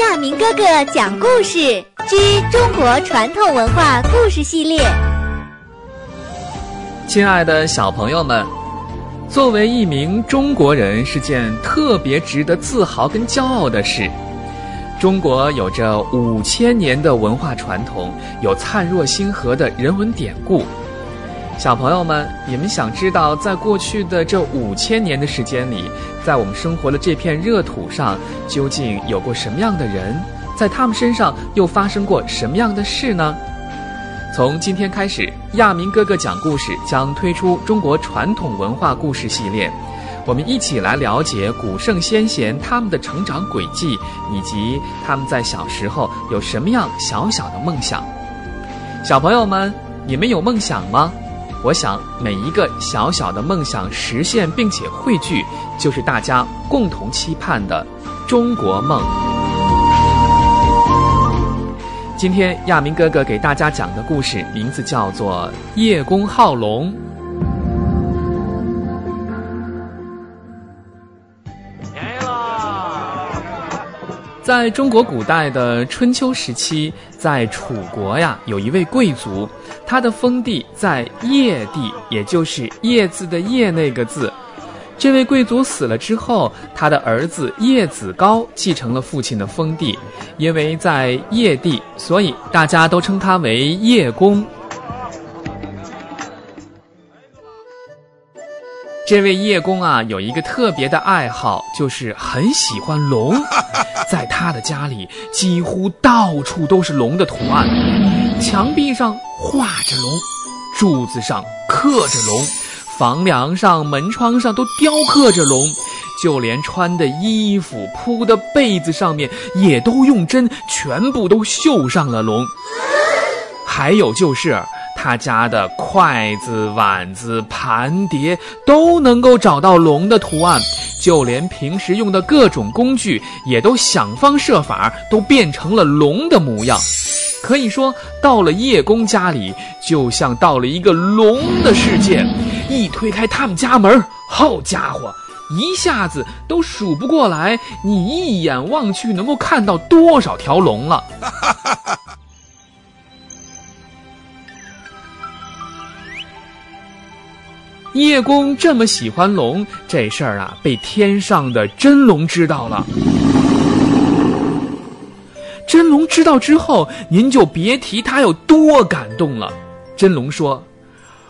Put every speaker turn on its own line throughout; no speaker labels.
亚明哥哥讲故事之中国传统文化故事系列。
亲爱的小朋友们，作为一名中国人是件特别值得自豪跟骄傲的事。中国有着五千年的文化传统，有灿若星河的人文典故。小朋友们，你们想知道，在过去的这五千年的时间里，在我们生活的这片热土上，究竟有过什么样的人？在他们身上又发生过什么样的事呢？从今天开始，亚明哥哥讲故事将推出中国传统文化故事系列，我们一起来了解古圣先贤他们的成长轨迹，以及他们在小时候有什么样小小的梦想。小朋友们，你们有梦想吗？我想，每一个小小的梦想实现并且汇聚，就是大家共同期盼的中国梦。今天亚明哥哥给大家讲的故事名字叫做《叶公好龙》。在中国古代的春秋时期，在楚国呀，有一位贵族，他的封地在叶地，也就是“叶”字的“叶”那个字。这位贵族死了之后，他的儿子叶子高继承了父亲的封地，因为在叶地，所以大家都称他为叶公。这位叶公啊，有一个特别的爱好，就是很喜欢龙。在他的家里，几乎到处都是龙的图案，墙壁上画着龙，柱子上刻着龙，房梁上、门窗上都雕刻着龙，就连穿的衣服、铺的被子上面，也都用针全部都绣上了龙。还有就是。他家的筷子、碗子、盘碟都能够找到龙的图案，就连平时用的各种工具也都想方设法都变成了龙的模样。可以说，到了叶公家里，就像到了一个龙的世界。一推开他们家门，好家伙，一下子都数不过来，你一眼望去能够看到多少条龙了。叶公这么喜欢龙，这事儿啊，被天上的真龙知道了。真龙知道之后，您就别提他有多感动了。真龙说：“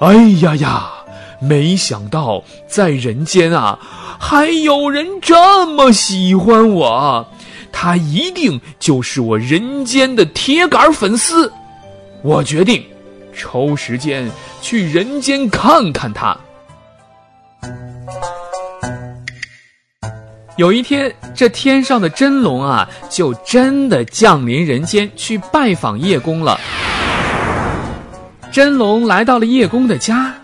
哎呀呀，没想到在人间啊，还有人这么喜欢我，他一定就是我人间的铁杆粉丝。我决定。”抽时间去人间看看他。有一天，这天上的真龙啊，就真的降临人间去拜访叶公了。真龙来到了叶公的家，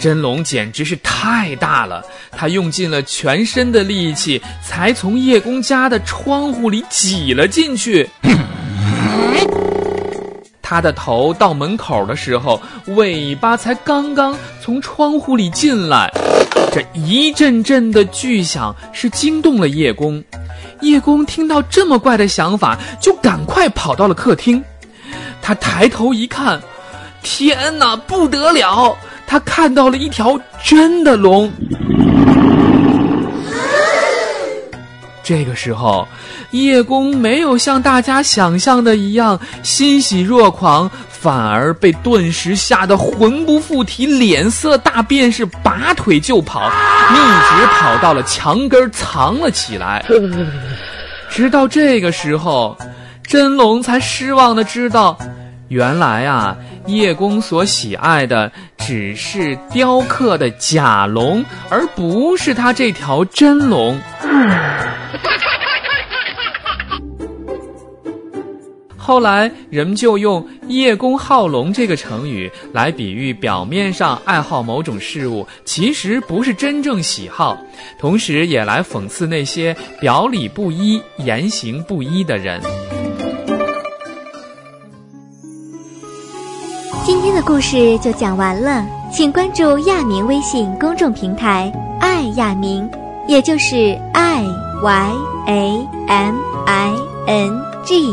真龙简直是太大了，他用尽了全身的力气，才从叶公家的窗户里挤了进去。他的头到门口的时候，尾巴才刚刚从窗户里进来，这一阵阵的巨响是惊动了叶公。叶公听到这么怪的想法，就赶快跑到了客厅。他抬头一看，天哪，不得了！他看到了一条真的龙。这个时候，叶公没有像大家想象的一样欣喜若狂，反而被顿时吓得魂不附体，脸色大变，是拔腿就跑，一直跑到了墙根藏了起来。直到这个时候，真龙才失望的知道，原来啊，叶公所喜爱的只是雕刻的假龙，而不是他这条真龙。后来，人们就用“叶公好龙”这个成语来比喻表面上爱好某种事物，其实不是真正喜好，同时也来讽刺那些表里不一、言行不一的人。
今天的故事就讲完了，请关注亚明微信公众平台“爱亚明”，也就是 i y a m i。n g，